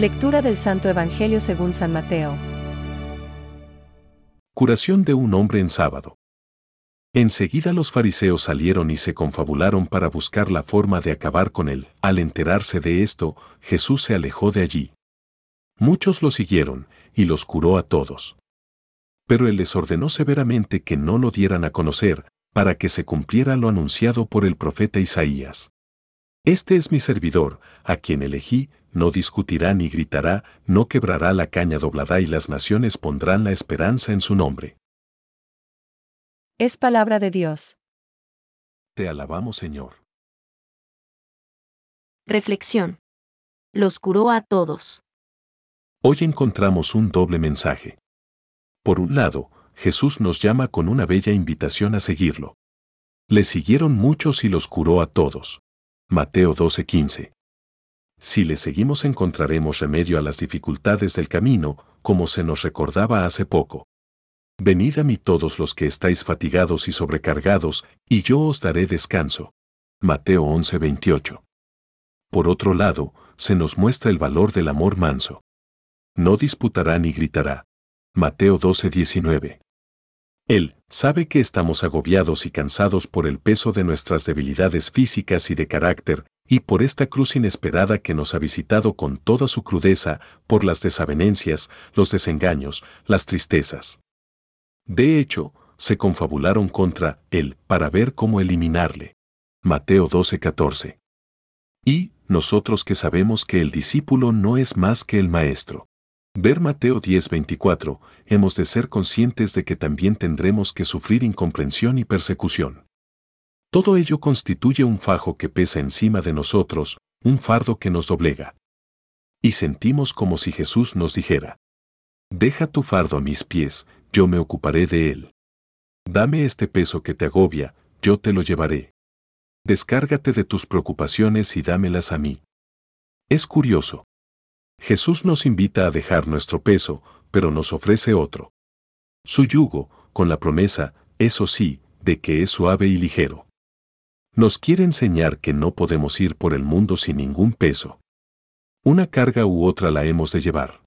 Lectura del Santo Evangelio según San Mateo. Curación de un hombre en sábado. Enseguida los fariseos salieron y se confabularon para buscar la forma de acabar con él. Al enterarse de esto, Jesús se alejó de allí. Muchos lo siguieron, y los curó a todos. Pero él les ordenó severamente que no lo dieran a conocer, para que se cumpliera lo anunciado por el profeta Isaías. Este es mi servidor, a quien elegí, no discutirá ni gritará, no quebrará la caña doblada y las naciones pondrán la esperanza en su nombre. Es palabra de Dios. Te alabamos, Señor. Reflexión. Los curó a todos. Hoy encontramos un doble mensaje. Por un lado, Jesús nos llama con una bella invitación a seguirlo. Le siguieron muchos y los curó a todos. Mateo 12:15. Si le seguimos encontraremos remedio a las dificultades del camino, como se nos recordaba hace poco. Venid a mí todos los que estáis fatigados y sobrecargados, y yo os daré descanso. Mateo 11:28. Por otro lado, se nos muestra el valor del amor manso. No disputará ni gritará. Mateo 12:19. Él sabe que estamos agobiados y cansados por el peso de nuestras debilidades físicas y de carácter, y por esta cruz inesperada que nos ha visitado con toda su crudeza, por las desavenencias, los desengaños, las tristezas. De hecho, se confabularon contra él para ver cómo eliminarle. Mateo 12:14. Y, nosotros que sabemos que el discípulo no es más que el maestro. Ver Mateo 10:24, hemos de ser conscientes de que también tendremos que sufrir incomprensión y persecución. Todo ello constituye un fajo que pesa encima de nosotros, un fardo que nos doblega. Y sentimos como si Jesús nos dijera, Deja tu fardo a mis pies, yo me ocuparé de él. Dame este peso que te agobia, yo te lo llevaré. Descárgate de tus preocupaciones y dámelas a mí. Es curioso, Jesús nos invita a dejar nuestro peso, pero nos ofrece otro. Su yugo, con la promesa, eso sí, de que es suave y ligero. Nos quiere enseñar que no podemos ir por el mundo sin ningún peso. Una carga u otra la hemos de llevar.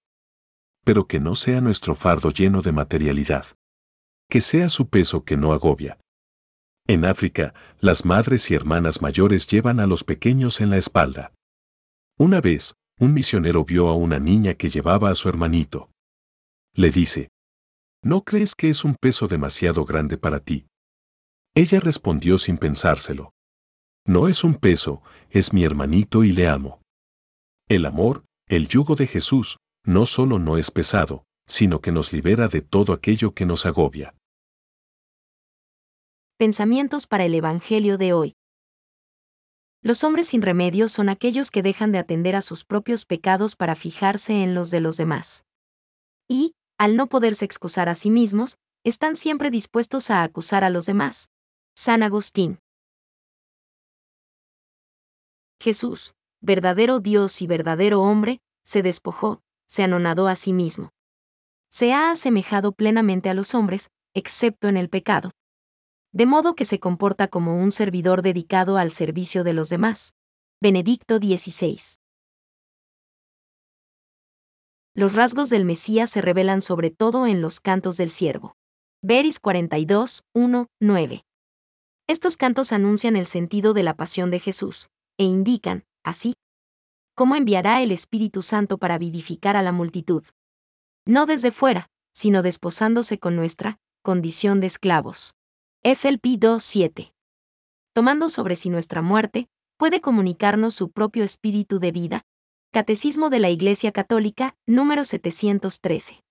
Pero que no sea nuestro fardo lleno de materialidad. Que sea su peso que no agobia. En África, las madres y hermanas mayores llevan a los pequeños en la espalda. Una vez, un misionero vio a una niña que llevaba a su hermanito. Le dice, ¿No crees que es un peso demasiado grande para ti? Ella respondió sin pensárselo. No es un peso, es mi hermanito y le amo. El amor, el yugo de Jesús, no solo no es pesado, sino que nos libera de todo aquello que nos agobia. Pensamientos para el Evangelio de hoy. Los hombres sin remedio son aquellos que dejan de atender a sus propios pecados para fijarse en los de los demás. Y, al no poderse excusar a sí mismos, están siempre dispuestos a acusar a los demás. San Agustín. Jesús, verdadero Dios y verdadero hombre, se despojó, se anonadó a sí mismo. Se ha asemejado plenamente a los hombres, excepto en el pecado de modo que se comporta como un servidor dedicado al servicio de los demás. Benedicto XVI. Los rasgos del Mesías se revelan sobre todo en los cantos del siervo. Veris 42, 1, 9. Estos cantos anuncian el sentido de la pasión de Jesús, e indican, así, cómo enviará el Espíritu Santo para vivificar a la multitud. No desde fuera, sino desposándose con nuestra condición de esclavos. FLP 2.7. Tomando sobre sí nuestra muerte, puede comunicarnos su propio espíritu de vida. Catecismo de la Iglesia Católica, número 713.